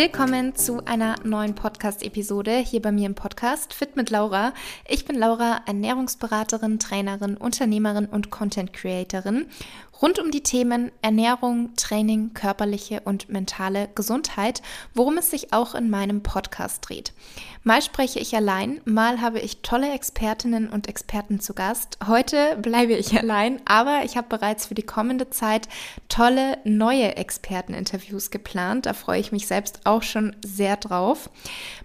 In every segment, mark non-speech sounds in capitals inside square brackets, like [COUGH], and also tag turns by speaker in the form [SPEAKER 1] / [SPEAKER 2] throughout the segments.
[SPEAKER 1] Willkommen zu einer neuen Podcast-Episode hier bei mir im Podcast Fit mit Laura. Ich bin Laura, Ernährungsberaterin, Trainerin, Unternehmerin und Content Creatorin rund um die Themen Ernährung, Training, körperliche und mentale Gesundheit, worum es sich auch in meinem Podcast dreht. Mal spreche ich allein, mal habe ich tolle Expertinnen und Experten zu Gast. Heute bleibe ich allein, aber ich habe bereits für die kommende Zeit tolle neue Experteninterviews geplant. Da freue ich mich selbst auch schon sehr drauf.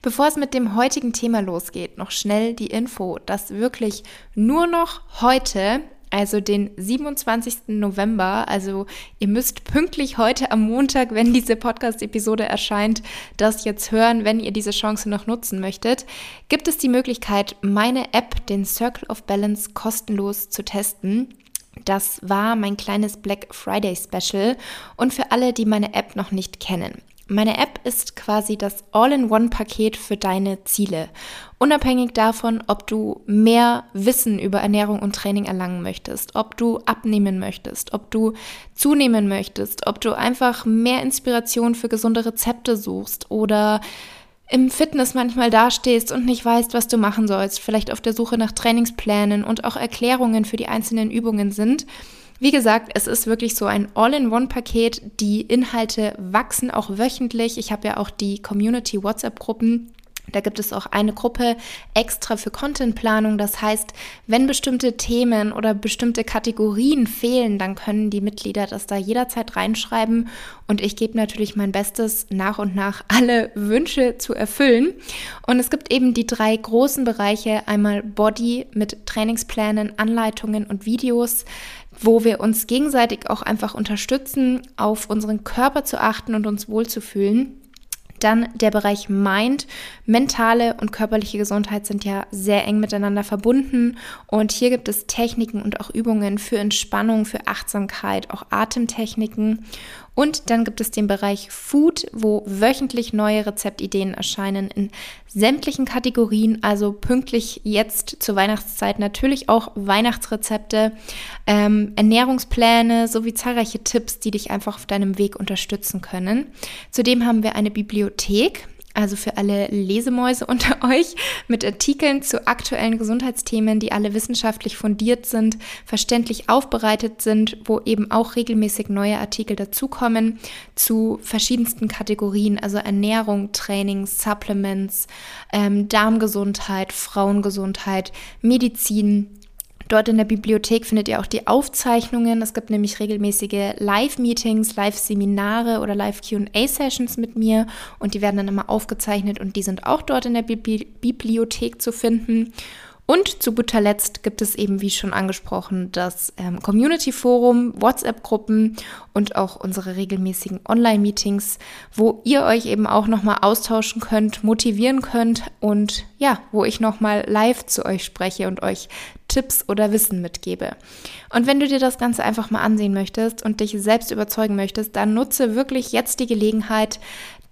[SPEAKER 1] Bevor es mit dem heutigen Thema losgeht, noch schnell die Info, dass wirklich nur noch heute also den 27. November. Also ihr müsst pünktlich heute am Montag, wenn diese Podcast-Episode erscheint, das jetzt hören, wenn ihr diese Chance noch nutzen möchtet. Gibt es die Möglichkeit, meine App, den Circle of Balance, kostenlos zu testen? Das war mein kleines Black Friday Special und für alle, die meine App noch nicht kennen. Meine App ist quasi das All-in-One-Paket für deine Ziele. Unabhängig davon, ob du mehr Wissen über Ernährung und Training erlangen möchtest, ob du abnehmen möchtest, ob du zunehmen möchtest, ob du einfach mehr Inspiration für gesunde Rezepte suchst oder im Fitness manchmal dastehst und nicht weißt, was du machen sollst, vielleicht auf der Suche nach Trainingsplänen und auch Erklärungen für die einzelnen Übungen sind wie gesagt, es ist wirklich so ein All-in-One-Paket. Die Inhalte wachsen auch wöchentlich. Ich habe ja auch die Community WhatsApp-Gruppen. Da gibt es auch eine Gruppe extra für Contentplanung. Das heißt, wenn bestimmte Themen oder bestimmte Kategorien fehlen, dann können die Mitglieder das da jederzeit reinschreiben. Und ich gebe natürlich mein Bestes, nach und nach [LAUGHS] alle Wünsche zu erfüllen. Und es gibt eben die drei großen Bereiche. Einmal Body mit Trainingsplänen, Anleitungen und Videos wo wir uns gegenseitig auch einfach unterstützen, auf unseren Körper zu achten und uns wohlzufühlen. Dann der Bereich Mind. Mentale und körperliche Gesundheit sind ja sehr eng miteinander verbunden. Und hier gibt es Techniken und auch Übungen für Entspannung, für Achtsamkeit, auch Atemtechniken. Und dann gibt es den Bereich Food, wo wöchentlich neue Rezeptideen erscheinen in sämtlichen Kategorien, also pünktlich jetzt zur Weihnachtszeit natürlich auch Weihnachtsrezepte, ähm, Ernährungspläne sowie zahlreiche Tipps, die dich einfach auf deinem Weg unterstützen können. Zudem haben wir eine Bibliothek, also für alle Lesemäuse [LAUGHS] unter euch, mit Artikeln zu aktuellen Gesundheitsthemen, die alle wissenschaftlich fundiert sind, verständlich aufbereitet sind, wo eben auch regelmäßig neue Artikel dazukommen zu verschiedensten Kategorien, also Ernährung, Training, Supplements, ähm, Darmgesundheit, Frauengesundheit, Medizin, Dort in der Bibliothek findet ihr auch die Aufzeichnungen. Es gibt nämlich regelmäßige Live-Meetings, Live-Seminare oder Live-QA-Sessions mit mir und die werden dann immer aufgezeichnet und die sind auch dort in der Bibli Bibliothek zu finden. Und zu guter Letzt gibt es eben, wie schon angesprochen, das ähm, Community-Forum, WhatsApp-Gruppen und auch unsere regelmäßigen Online-Meetings, wo ihr euch eben auch nochmal austauschen könnt, motivieren könnt und ja, wo ich nochmal live zu euch spreche und euch Tipps oder Wissen mitgebe. Und wenn du dir das Ganze einfach mal ansehen möchtest und dich selbst überzeugen möchtest, dann nutze wirklich jetzt die Gelegenheit,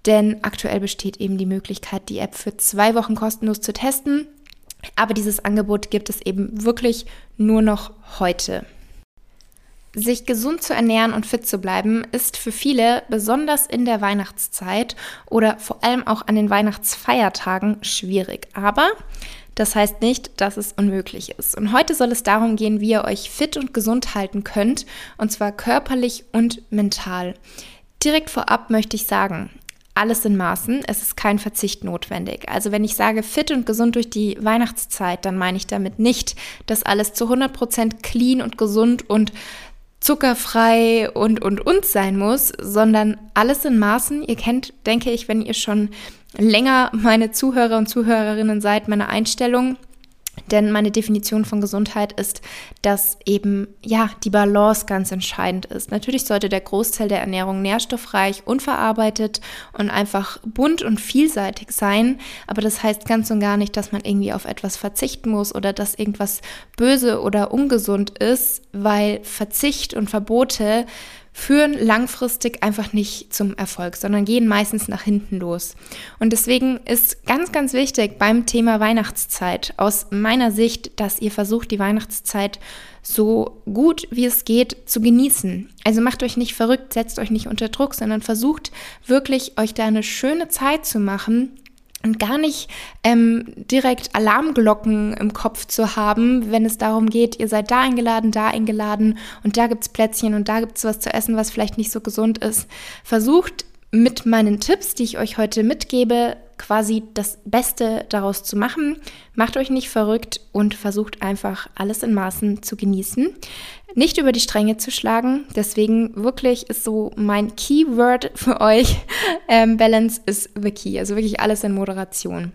[SPEAKER 1] denn aktuell besteht eben die Möglichkeit, die App für zwei Wochen kostenlos zu testen. Aber dieses Angebot gibt es eben wirklich nur noch heute. Sich gesund zu ernähren und fit zu bleiben, ist für viele, besonders in der Weihnachtszeit oder vor allem auch an den Weihnachtsfeiertagen, schwierig. Aber das heißt nicht, dass es unmöglich ist. Und heute soll es darum gehen, wie ihr euch fit und gesund halten könnt, und zwar körperlich und mental. Direkt vorab möchte ich sagen, alles in Maßen. Es ist kein Verzicht notwendig. Also wenn ich sage fit und gesund durch die Weihnachtszeit, dann meine ich damit nicht, dass alles zu 100% clean und gesund und zuckerfrei und, und und sein muss, sondern alles in Maßen. Ihr kennt, denke ich, wenn ihr schon länger meine Zuhörer und Zuhörerinnen seid, meine Einstellung denn meine Definition von Gesundheit ist, dass eben ja die Balance ganz entscheidend ist. Natürlich sollte der Großteil der Ernährung nährstoffreich, unverarbeitet und einfach bunt und vielseitig sein. Aber das heißt ganz und gar nicht, dass man irgendwie auf etwas verzichten muss oder dass irgendwas böse oder ungesund ist, weil Verzicht und Verbote führen langfristig einfach nicht zum Erfolg, sondern gehen meistens nach hinten los. Und deswegen ist ganz, ganz wichtig beim Thema Weihnachtszeit aus meiner Sicht, dass ihr versucht, die Weihnachtszeit so gut wie es geht zu genießen. Also macht euch nicht verrückt, setzt euch nicht unter Druck, sondern versucht wirklich euch da eine schöne Zeit zu machen und gar nicht ähm, direkt Alarmglocken im Kopf zu haben, wenn es darum geht, ihr seid da eingeladen, da eingeladen und da gibt's Plätzchen und da gibt's was zu essen, was vielleicht nicht so gesund ist. Versucht mit meinen Tipps, die ich euch heute mitgebe, quasi das Beste daraus zu machen. Macht euch nicht verrückt und versucht einfach alles in Maßen zu genießen. Nicht über die Stränge zu schlagen. Deswegen wirklich ist so mein Keyword für euch. [LAUGHS] Ähm, Balance is the key. Also wirklich alles in Moderation.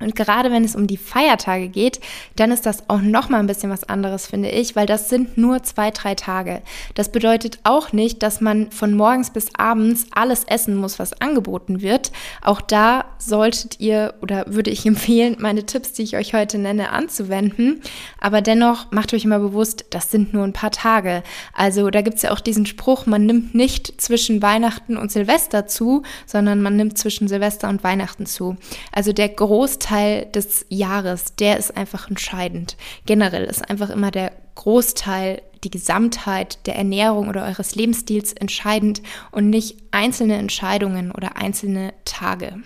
[SPEAKER 1] Und gerade wenn es um die Feiertage geht, dann ist das auch noch mal ein bisschen was anderes, finde ich, weil das sind nur zwei, drei Tage. Das bedeutet auch nicht, dass man von morgens bis abends alles essen muss, was angeboten wird. Auch da solltet ihr oder würde ich [LAUGHS] empfehlen, meine Tipps, die ich euch heute nenne, anzuwenden. Aber dennoch macht euch immer bewusst, das sind nur ein paar Tage. Also da gibt es ja auch diesen Spruch, man nimmt nicht zwischen Weihnachten und Silvester zu, sondern man nimmt zwischen Silvester und Weihnachten zu. Also der Großteil Großteil des Jahres, der ist einfach entscheidend. Generell ist einfach immer der Großteil, die Gesamtheit der Ernährung oder eures Lebensstils entscheidend und nicht einzelne Entscheidungen oder einzelne Tage.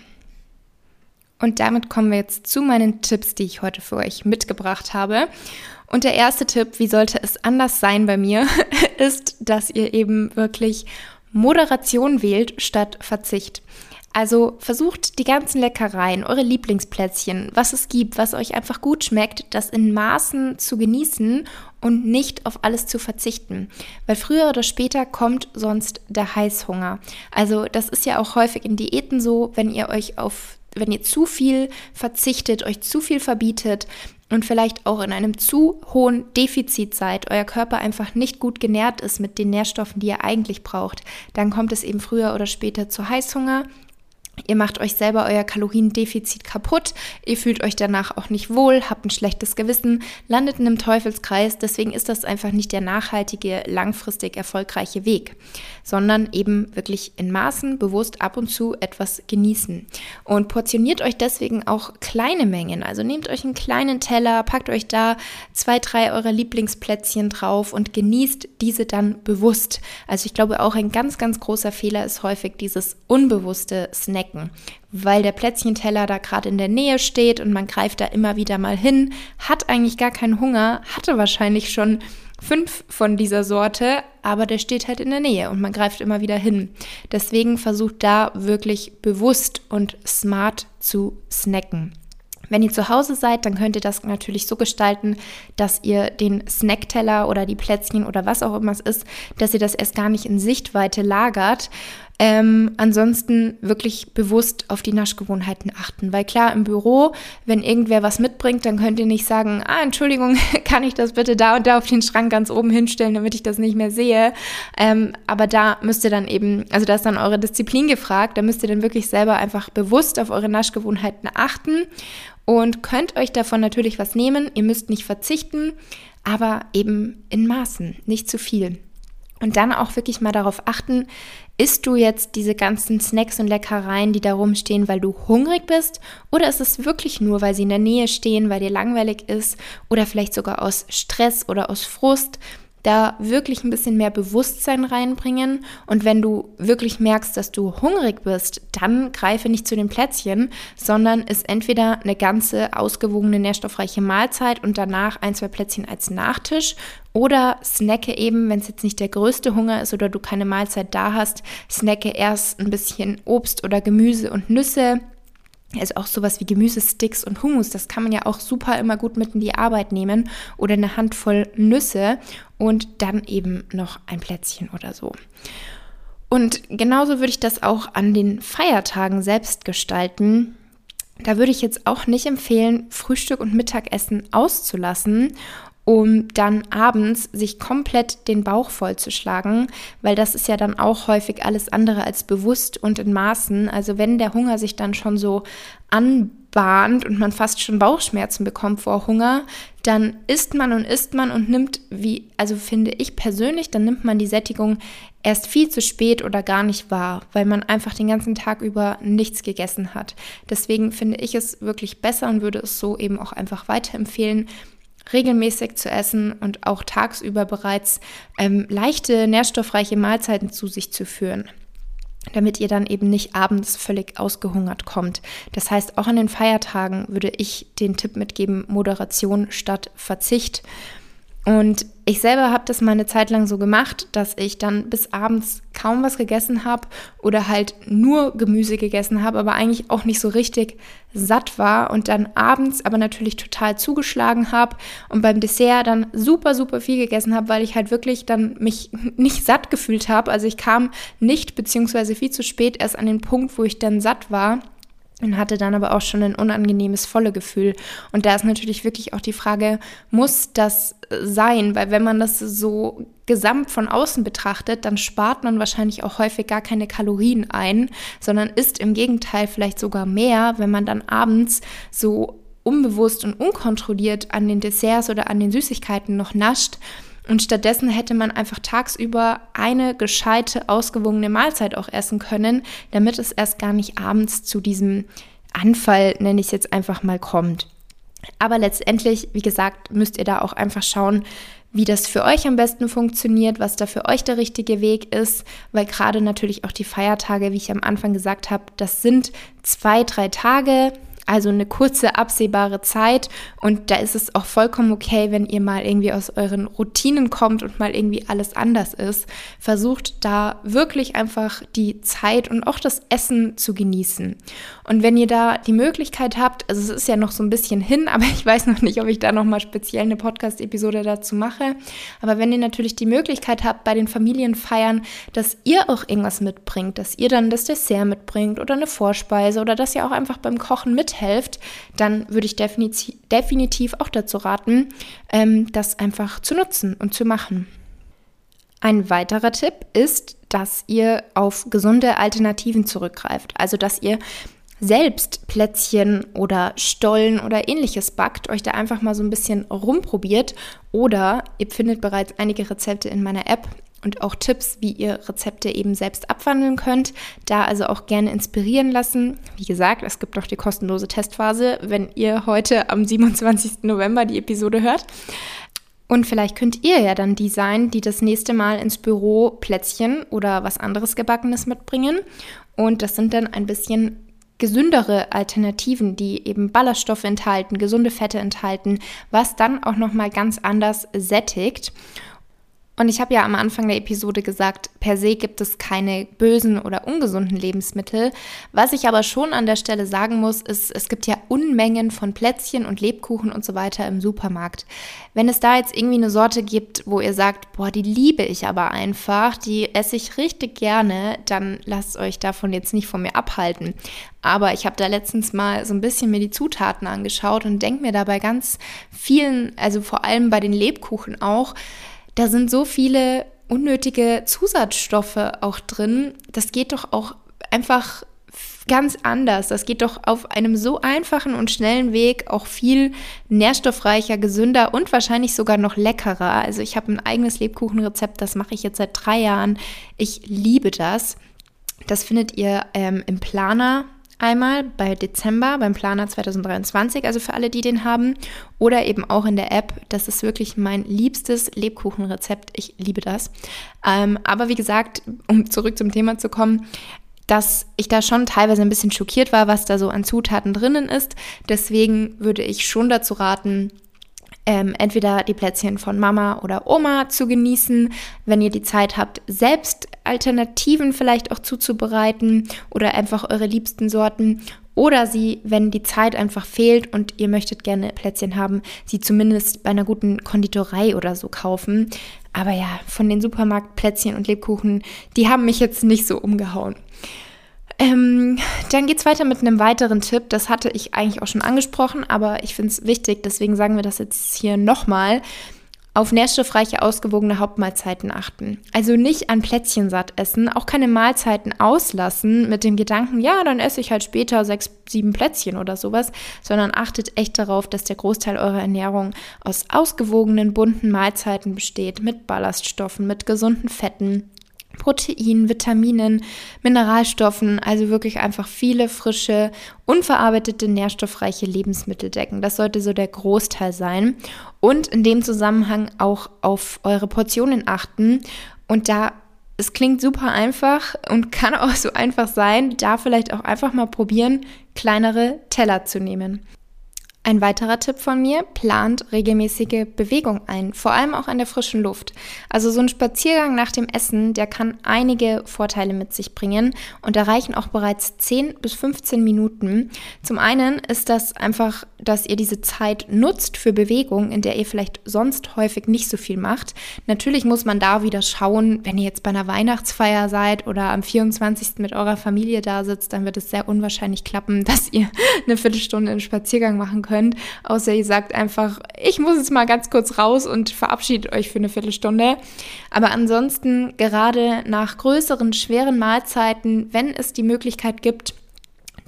[SPEAKER 1] Und damit kommen wir jetzt zu meinen Tipps, die ich heute für euch mitgebracht habe. Und der erste Tipp, wie sollte es anders sein bei mir, [LAUGHS] ist, dass ihr eben wirklich Moderation wählt statt Verzicht. Also versucht die ganzen Leckereien, eure Lieblingsplätzchen, was es gibt, was euch einfach gut schmeckt, das in Maßen zu genießen und nicht auf alles zu verzichten. Weil früher oder später kommt sonst der Heißhunger. Also das ist ja auch häufig in Diäten so, wenn ihr euch auf wenn ihr zu viel verzichtet, euch zu viel verbietet, und vielleicht auch in einem zu hohen Defizit seid, euer Körper einfach nicht gut genährt ist mit den Nährstoffen, die er eigentlich braucht, dann kommt es eben früher oder später zu Heißhunger Ihr macht euch selber euer Kaloriendefizit kaputt, ihr fühlt euch danach auch nicht wohl, habt ein schlechtes Gewissen, landet in einem Teufelskreis. Deswegen ist das einfach nicht der nachhaltige, langfristig erfolgreiche Weg, sondern eben wirklich in Maßen bewusst ab und zu etwas genießen. Und portioniert euch deswegen auch kleine Mengen. Also nehmt euch einen kleinen Teller, packt euch da zwei, drei eurer Lieblingsplätzchen drauf und genießt diese dann bewusst. Also ich glaube auch ein ganz, ganz großer Fehler ist häufig dieses unbewusste Snack schmecken, weil der Plätzchenteller da gerade in der Nähe steht und man greift da immer wieder mal hin, hat eigentlich gar keinen Hunger, hatte wahrscheinlich schon fünf von dieser Sorte, aber der steht halt in der Nähe und man greift immer wieder hin. Deswegen versucht da wirklich bewusst und smart zu snacken. Wenn ihr zu Hause seid, dann könnt ihr das natürlich so gestalten, dass ihr den Snackteller oder die Plätzchen oder was auch immer es ist, dass ihr das erst gar nicht in Sichtweite lagert, ähm, ansonsten wirklich bewusst auf die Naschgewohnheiten achten. Weil klar, im Büro, wenn irgendwer was mitbringt, dann könnt ihr nicht sagen, ah, Entschuldigung, [LAUGHS] kann ich das bitte da und da auf den Schrank ganz oben hinstellen, damit ich das nicht mehr sehe. Ähm, aber da müsst ihr dann eben, also da ist dann eure Disziplin gefragt, da müsst ihr dann wirklich selber einfach bewusst auf eure Naschgewohnheiten achten und könnt euch davon natürlich was nehmen. Ihr müsst nicht verzichten, aber eben in Maßen, nicht zu viel. Und dann auch wirklich mal darauf achten, isst du jetzt diese ganzen Snacks und Leckereien, die da rumstehen, weil du hungrig bist? Oder ist es wirklich nur, weil sie in der Nähe stehen, weil dir langweilig ist? Oder vielleicht sogar aus Stress oder aus Frust? Da wirklich ein bisschen mehr Bewusstsein reinbringen. Und wenn du wirklich merkst, dass du hungrig bist, dann greife nicht zu den Plätzchen, sondern ist entweder eine ganze ausgewogene, nährstoffreiche Mahlzeit und danach ein, zwei Plätzchen als Nachtisch oder snacke eben, wenn es jetzt nicht der größte Hunger ist oder du keine Mahlzeit da hast, snacke erst ein bisschen Obst oder Gemüse und Nüsse also auch sowas wie Gemüsesticks und Hummus, das kann man ja auch super immer gut mit in die Arbeit nehmen oder eine Handvoll Nüsse und dann eben noch ein Plätzchen oder so. Und genauso würde ich das auch an den Feiertagen selbst gestalten. Da würde ich jetzt auch nicht empfehlen, Frühstück und Mittagessen auszulassen um dann abends sich komplett den Bauch vollzuschlagen, weil das ist ja dann auch häufig alles andere als bewusst und in Maßen. Also wenn der Hunger sich dann schon so an bahnt und man fast schon Bauchschmerzen bekommt vor Hunger, dann isst man und isst man und nimmt, wie, also finde ich persönlich, dann nimmt man die Sättigung erst viel zu spät oder gar nicht wahr, weil man einfach den ganzen Tag über nichts gegessen hat. Deswegen finde ich es wirklich besser und würde es so eben auch einfach weiterempfehlen, regelmäßig zu essen und auch tagsüber bereits ähm, leichte, nährstoffreiche Mahlzeiten zu sich zu führen damit ihr dann eben nicht abends völlig ausgehungert kommt. Das heißt, auch an den Feiertagen würde ich den Tipp mitgeben, Moderation statt Verzicht. Und ich selber habe das mal eine Zeit lang so gemacht, dass ich dann bis abends kaum was gegessen habe oder halt nur Gemüse gegessen habe, aber eigentlich auch nicht so richtig satt war und dann abends aber natürlich total zugeschlagen habe und beim Dessert dann super, super viel gegessen habe, weil ich halt wirklich dann mich [LAUGHS] nicht satt gefühlt habe. Also ich kam nicht beziehungsweise viel zu spät erst an den Punkt, wo ich dann satt war und hatte dann aber auch schon ein unangenehmes volle Gefühl. Und da ist natürlich wirklich auch die Frage, muss das sein? Weil wenn man das so gesamt von außen betrachtet, dann spart man wahrscheinlich auch häufig gar keine Kalorien ein, sondern isst im Gegenteil vielleicht sogar mehr, wenn man dann abends so unbewusst und unkontrolliert an den Desserts oder an den Süßigkeiten noch nascht und stattdessen hätte man einfach tagsüber eine gescheite, ausgewogene Mahlzeit auch essen können, damit es erst gar nicht abends zu diesem Anfall, nenne ich es jetzt einfach mal, kommt. Aber letztendlich, wie gesagt, müsst ihr da auch einfach schauen, wie das für euch am besten funktioniert, was da für euch der richtige Weg ist, weil gerade natürlich auch die Feiertage, wie ich am Anfang gesagt habe, das sind zwei, drei Tage, also eine kurze, absehbare Zeit. Und da ist es auch vollkommen okay, wenn ihr mal irgendwie aus euren Routinen kommt und mal irgendwie alles anders ist. Versucht da wirklich einfach die Zeit und auch das Essen zu genießen. Und wenn ihr da die Möglichkeit habt, also es ist ja noch so ein bisschen hin, aber [LAUGHS] ich weiß noch nicht, ob ich da nochmal speziell eine Podcast-Episode dazu mache. Aber wenn ihr natürlich die Möglichkeit habt, bei den Familienfeiern, dass ihr auch irgendwas mitbringt, dass ihr dann das Dessert mitbringt oder eine Vorspeise oder dass ihr auch einfach beim Kochen mithilft, mithilft, dann würde ich definitiv, definitiv auch dazu raten, ähm, das einfach zu nutzen und zu machen. Ein weiterer Tipp ist, dass ihr auf gesunde Alternativen zurückgreift. Also, dass ihr selbst Plätzchen oder Stollen oder ähnliches backt, euch da einfach mal so ein bisschen rumprobiert oder ihr findet bereits einige Rezepte in meiner App und auch Tipps, wie ihr Rezepte eben selbst abwandeln könnt. Da also auch gerne inspirieren lassen. Wie gesagt, es gibt noch die kostenlose Testphase, wenn ihr heute am 27. November die Episode hört. Und vielleicht könnt ihr ja dann die sein, die das nächste Mal ins Büro Plätzchen oder was anderes Gebackenes mitbringen. Und das sind dann ein bisschen gesündere Alternativen, die eben Ballaststoffe enthalten, gesunde Fette enthalten, was dann auch noch mal ganz anders sättigt. Und ich habe ja am Anfang der Episode gesagt, per se gibt es keine bösen oder ungesunden Lebensmittel. Was ich aber schon an der Stelle sagen muss, ist, es gibt ja Unmengen von Plätzchen und Lebkuchen und so weiter im Supermarkt. Wenn es da jetzt irgendwie eine Sorte gibt, wo ihr sagt, boah, die liebe ich aber einfach, die esse ich richtig gerne, dann lasst euch davon jetzt nicht von mir abhalten. Aber ich habe da letztens mal so ein bisschen mir die Zutaten angeschaut und denke mir dabei ganz vielen, also vor allem bei den Lebkuchen auch, da sind so viele unnötige Zusatzstoffe auch drin. Das geht doch auch einfach ganz anders. Das geht doch auf einem so einfachen und schnellen Weg auch viel nährstoffreicher, gesünder und wahrscheinlich sogar noch leckerer. Also ich habe ein eigenes Lebkuchenrezept, das mache ich jetzt seit drei Jahren. Ich liebe das. Das findet ihr ähm, im Planer Einmal bei Dezember, beim Planer 2023, also für alle, die den haben, oder eben auch in der App. Das ist wirklich mein liebstes Lebkuchenrezept. Ich liebe das. Ähm, aber wie gesagt, um zurück zum Thema zu kommen, dass ich da schon teilweise ein bisschen schockiert war, was da so an Zutaten drinnen ist. Deswegen würde ich schon dazu raten, ähm, entweder die Plätzchen von Mama oder Oma zu genießen, wenn ihr die Zeit habt, selbst Alternativen vielleicht auch zuzubereiten oder einfach eure liebsten Sorten oder sie, wenn die Zeit einfach fehlt und ihr möchtet gerne Plätzchen haben, sie zumindest bei einer guten Konditorei oder so kaufen. Aber ja, von den Supermarktplätzchen und Lebkuchen, die haben mich jetzt nicht so umgehauen. Ähm, dann es weiter mit einem weiteren Tipp. Das hatte ich eigentlich auch schon angesprochen, aber ich finde es wichtig, deswegen sagen wir das jetzt hier nochmal. Auf nährstoffreiche, ausgewogene Hauptmahlzeiten achten. Also nicht an Plätzchen satt essen, auch keine Mahlzeiten auslassen mit dem Gedanken, ja, dann esse ich halt später sechs, sieben Plätzchen oder sowas, sondern achtet echt darauf, dass der Großteil eurer Ernährung aus ausgewogenen, bunten Mahlzeiten besteht, mit Ballaststoffen, mit gesunden Fetten, Proteinen, Vitaminen, Mineralstoffen, also wirklich einfach viele frische, unverarbeitete, nährstoffreiche Lebensmittel decken. Das sollte so der Großteil sein. Und in dem Zusammenhang auch auf eure Portionen achten. Und da es klingt super einfach und [LAUGHS] kann auch so einfach sein, da vielleicht auch einfach mal probieren, kleinere Teller zu nehmen. Ein weiterer Tipp von mir, plant regelmäßige Bewegung ein, vor allem auch an der frischen Luft. Also so ein Spaziergang nach dem Essen, der kann einige Vorteile mit sich bringen und da reichen auch bereits 10 bis 15 Minuten. Zum einen ist das einfach, dass ihr diese Zeit nutzt für Bewegung, in der ihr vielleicht sonst häufig nicht so viel macht. Natürlich muss man da wieder schauen, wenn ihr jetzt bei einer Weihnachtsfeier seid oder am 24. mit eurer Familie da sitzt, dann wird es sehr unwahrscheinlich klappen, [LAUGHS] dass ihr eine Viertelstunde einen Spaziergang machen könnt könnt, außer ihr sagt einfach, ich muss jetzt mal ganz kurz raus und verabschiedet euch für eine Viertelstunde. Aber ansonsten, gerade nach größeren, schweren Mahlzeiten, wenn es die Möglichkeit gibt,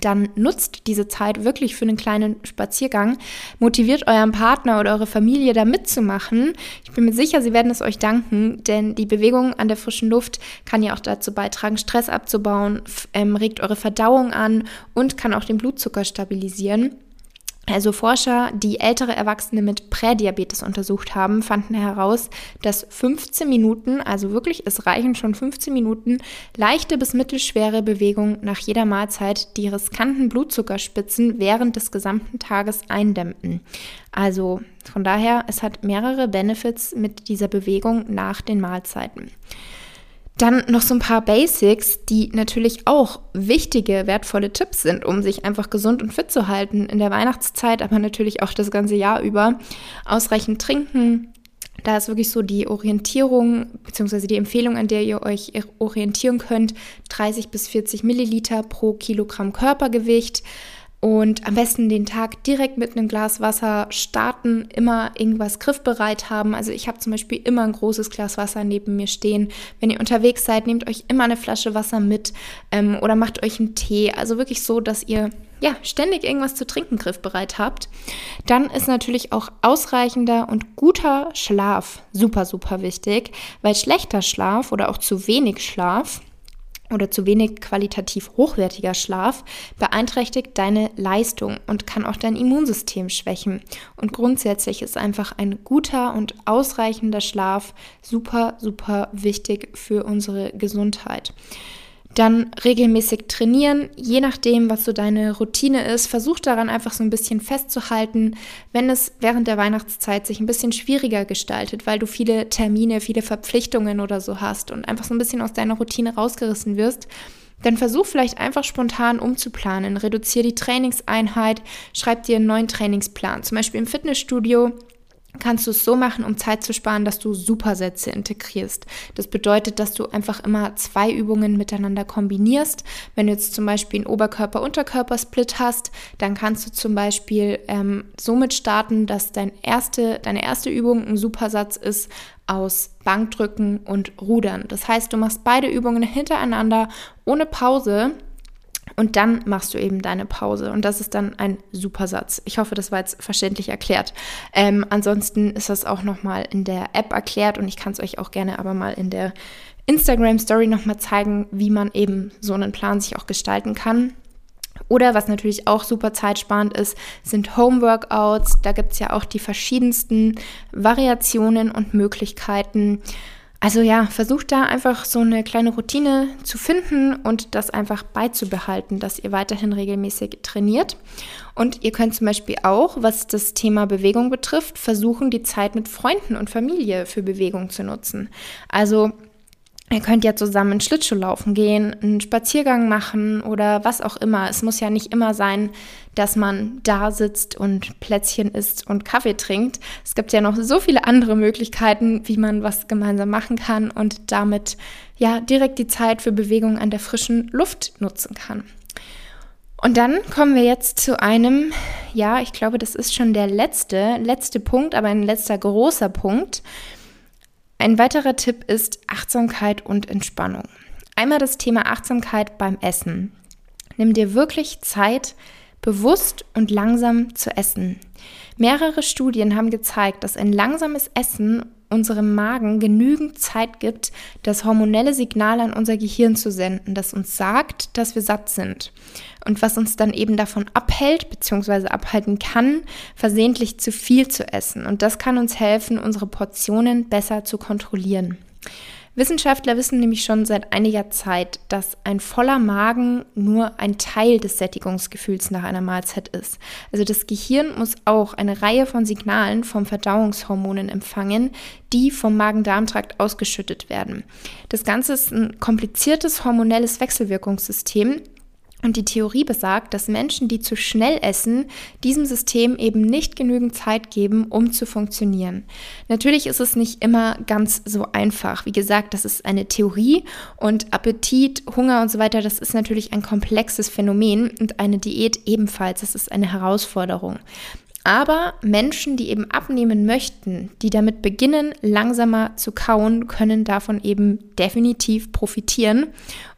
[SPEAKER 1] dann nutzt diese Zeit wirklich für einen kleinen Spaziergang. Motiviert euren Partner oder eure Familie da mitzumachen. Ich bin mir sicher, sie werden es euch danken, denn die Bewegung an der frischen Luft kann ja auch dazu beitragen, Stress abzubauen, ähm, regt eure Verdauung an und kann auch den Blutzucker stabilisieren. Also Forscher, die ältere Erwachsene mit Prädiabetes untersucht haben, fanden heraus, dass 15 Minuten, also wirklich, es reichen schon 15 Minuten, leichte bis mittelschwere Bewegung nach jeder Mahlzeit die riskanten Blutzuckerspitzen während des gesamten Tages eindämmten. Also von daher, es hat mehrere Benefits mit dieser Bewegung nach den Mahlzeiten. Dann noch so ein paar Basics, die natürlich auch wichtige, wertvolle Tipps sind, um sich einfach gesund und fit zu halten in der Weihnachtszeit, aber natürlich auch das ganze Jahr über. Ausreichend trinken. Da ist wirklich so die Orientierung bzw. die Empfehlung, an der ihr euch orientieren könnt, 30 bis 40 Milliliter pro Kilogramm Körpergewicht. Und am besten den Tag direkt mit einem Glas Wasser starten, immer irgendwas griffbereit haben. Also ich habe zum Beispiel immer ein großes Glas Wasser neben mir stehen. Wenn ihr unterwegs seid, nehmt euch immer eine Flasche Wasser mit ähm, oder macht euch einen Tee. Also wirklich so, dass ihr ja ständig irgendwas zu trinken griffbereit habt. Dann ist natürlich auch ausreichender und guter Schlaf super, super wichtig, weil schlechter Schlaf oder auch zu wenig Schlaf oder zu wenig qualitativ hochwertiger Schlaf beeinträchtigt deine Leistung und kann auch dein Immunsystem schwächen. Und grundsätzlich ist einfach ein guter und ausreichender Schlaf super, super wichtig für unsere Gesundheit. Dann regelmäßig trainieren, je nachdem, was so deine Routine ist. Versuch daran einfach so ein bisschen festzuhalten, wenn es während der Weihnachtszeit sich ein bisschen schwieriger gestaltet, weil du viele Termine, viele Verpflichtungen oder so hast und einfach so ein bisschen aus deiner Routine rausgerissen wirst. Dann versuch vielleicht einfach spontan umzuplanen. Reduziere die Trainingseinheit, schreib dir einen neuen Trainingsplan. Zum Beispiel im Fitnessstudio kannst du es so machen, um Zeit zu sparen, dass du Supersätze integrierst. Das bedeutet, dass du einfach immer zwei Übungen miteinander kombinierst. Wenn du jetzt zum Beispiel einen Oberkörper-Unterkörper-Split hast, dann kannst du zum Beispiel ähm, somit starten, dass dein erste, deine erste Übung ein Supersatz ist aus Bankdrücken und Rudern. Das heißt, du machst beide Übungen hintereinander ohne Pause und dann machst du eben deine Pause. Und das ist dann ein super Satz. Ich hoffe, das war jetzt verständlich erklärt. Ähm, ansonsten ist das auch nochmal in der App erklärt und ich kann es euch auch gerne aber mal in der Instagram Story nochmal zeigen, wie man eben so einen Plan sich auch gestalten kann. Oder was natürlich auch super zeitsparend ist, sind Home-Workouts. Da gibt es ja auch die verschiedensten Variationen und Möglichkeiten. Also ja, versucht da einfach so eine kleine Routine zu finden und das einfach beizubehalten, dass ihr weiterhin regelmäßig trainiert. Und ihr könnt zum Beispiel auch, was das Thema Bewegung betrifft, versuchen, die Zeit mit Freunden und Familie für Bewegung zu nutzen. Also Ihr könnt ja zusammen Schlittschuh laufen gehen, einen Spaziergang machen oder was auch immer. Es muss ja nicht immer sein, dass man da sitzt und Plätzchen isst und Kaffee trinkt. Es gibt ja noch so viele andere Möglichkeiten, wie man was gemeinsam machen kann und damit ja direkt die Zeit für Bewegung an der frischen Luft nutzen kann. Und dann kommen wir jetzt zu einem ja, ich glaube, das ist schon der letzte, letzte Punkt, aber ein letzter großer Punkt. Ein weiterer Tipp ist Achtsamkeit und Entspannung. Einmal das Thema Achtsamkeit beim Essen. Nimm dir wirklich Zeit, bewusst und langsam zu essen. Mehrere Studien haben gezeigt, dass ein langsames Essen unserem Magen genügend Zeit gibt, das hormonelle Signal an unser Gehirn zu senden, das uns sagt, dass wir satt sind und was uns dann eben davon abhält bzw. abhalten kann, versehentlich zu viel zu essen. Und das kann uns helfen, unsere Portionen besser zu kontrollieren. Wissenschaftler wissen nämlich schon seit einiger Zeit, dass ein voller Magen nur ein Teil des Sättigungsgefühls nach einer Mahlzeit ist. Also das Gehirn muss auch eine Reihe von Signalen vom Verdauungshormonen empfangen, die vom Magen-Darm-Trakt ausgeschüttet werden. Das Ganze ist ein kompliziertes hormonelles Wechselwirkungssystem, und die Theorie besagt, dass Menschen, die zu schnell essen, diesem System eben nicht genügend Zeit geben, um zu funktionieren. Natürlich ist es nicht immer ganz so einfach. Wie gesagt, das ist eine Theorie und Appetit, Hunger und so weiter, das ist natürlich ein komplexes Phänomen und eine Diät ebenfalls. Das ist eine Herausforderung. Aber Menschen, die eben abnehmen möchten, die damit beginnen, langsamer zu kauen, können davon eben definitiv profitieren.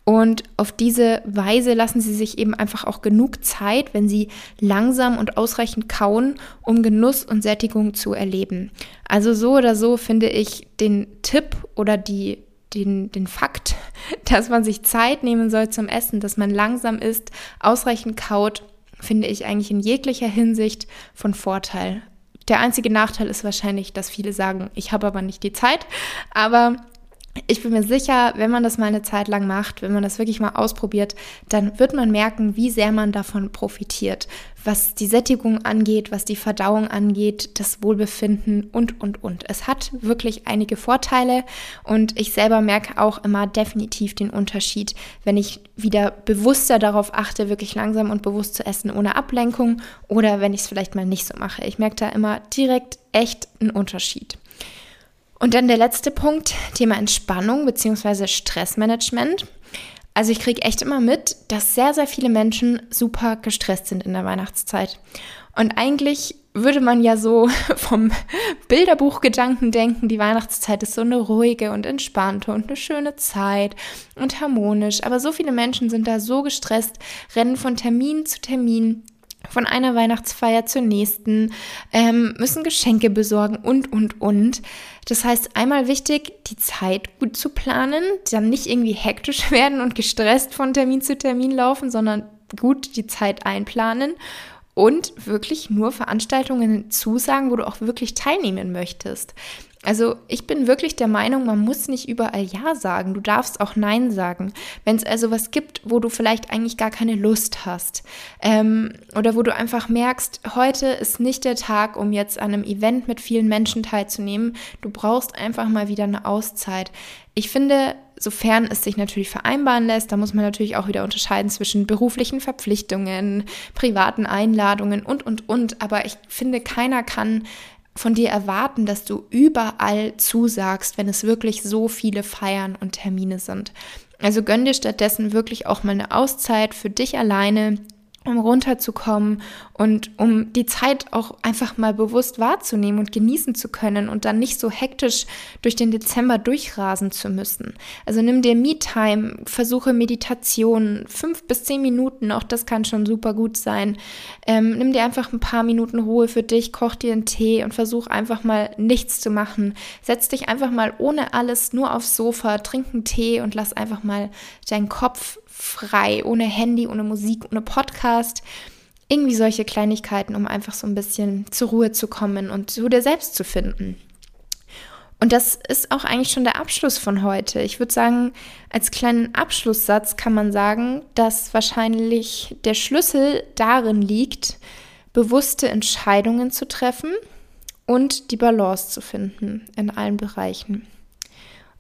[SPEAKER 1] Und auf diese Weise lassen sie sich eben einfach auch genug Zeit, wenn sie langsam und ausreichend kauen, um Genuss und Sättigung zu erleben. Also so oder so finde ich den Tipp oder die, den, den Fakt, [LAUGHS] dass man sich Zeit nehmen soll zum Essen, dass man langsam isst, ausreichend kaut, finde ich eigentlich in jeglicher Hinsicht von Vorteil. Der einzige Nachteil ist wahrscheinlich, dass viele sagen, ich habe aber nicht die Zeit. Aber ich bin mir sicher, wenn man das mal eine Zeit lang macht, wenn man das wirklich mal ausprobiert, dann wird man merken, wie sehr man davon profitiert, was die Sättigung angeht, was die Verdauung angeht, das Wohlbefinden und, und, und. Es hat wirklich einige Vorteile und ich selber merke auch immer definitiv den Unterschied, wenn ich wieder bewusster darauf achte, wirklich langsam und bewusst zu essen ohne Ablenkung oder wenn ich es vielleicht mal nicht so mache. Ich merke da immer direkt echt einen Unterschied. Und dann der letzte Punkt, Thema Entspannung bzw. Stressmanagement. Also ich kriege echt immer mit, dass sehr, sehr viele Menschen super gestresst sind in der Weihnachtszeit. Und eigentlich würde man ja so [LAUGHS] vom Bilderbuchgedanken denken, die Weihnachtszeit ist so eine ruhige und entspannte und eine schöne Zeit und harmonisch. Aber so viele Menschen sind da so gestresst, rennen von Termin zu Termin von einer Weihnachtsfeier zur nächsten, ähm, müssen Geschenke besorgen und, und, und. Das heißt, einmal wichtig, die Zeit gut zu planen, dann nicht irgendwie hektisch [LAUGHS] werden und gestresst von Termin zu Termin laufen, sondern gut die Zeit einplanen und wirklich nur Veranstaltungen zusagen, wo du auch wirklich teilnehmen möchtest. Also ich bin wirklich der Meinung, man muss nicht überall Ja sagen. Du darfst auch Nein sagen. Wenn es also was gibt, wo du vielleicht eigentlich gar keine Lust hast ähm, oder wo du einfach merkst, heute ist nicht der Tag, um jetzt an einem Event mit vielen Menschen teilzunehmen. Du brauchst einfach mal wieder eine Auszeit. Ich finde, sofern es sich natürlich vereinbaren lässt, da muss man natürlich auch wieder unterscheiden zwischen beruflichen Verpflichtungen, privaten Einladungen und, und, und. Aber ich finde, keiner kann von dir erwarten, dass du überall zusagst, wenn es wirklich so viele Feiern und Termine sind. Also gönn dir stattdessen wirklich auch mal eine Auszeit für dich alleine, um runterzukommen und um die Zeit auch einfach mal bewusst wahrzunehmen und genießen zu können und dann nicht so hektisch durch den Dezember durchrasen zu müssen. Also nimm dir Me-Time, versuche Meditation, fünf bis zehn Minuten, auch das kann schon super gut sein. Ähm, nimm dir einfach ein paar Minuten Ruhe für dich, koch dir einen Tee und versuch einfach mal nichts zu machen. Setz dich einfach mal ohne alles nur aufs Sofa, trink einen Tee und lass einfach mal deinen Kopf frei, ohne Handy, ohne Musik, ohne Podcast. Irgendwie solche Kleinigkeiten, um einfach so ein bisschen zur Ruhe zu kommen und zu dir selbst zu finden. Und das ist auch eigentlich schon der Abschluss von heute. Ich würde sagen, als kleinen Abschlusssatz kann man sagen, dass wahrscheinlich der Schlüssel darin liegt, bewusste Entscheidungen zu treffen und die Balance zu finden in allen Bereichen.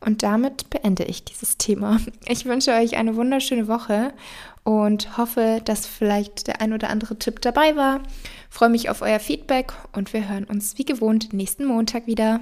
[SPEAKER 1] Und damit beende ich dieses Thema. Ich wünsche euch eine wunderschöne Woche und hoffe, dass vielleicht der ein oder andere Tipp dabei war. freue mich auf euer Feedback und wir hören uns wie gewohnt nächsten Montag wieder.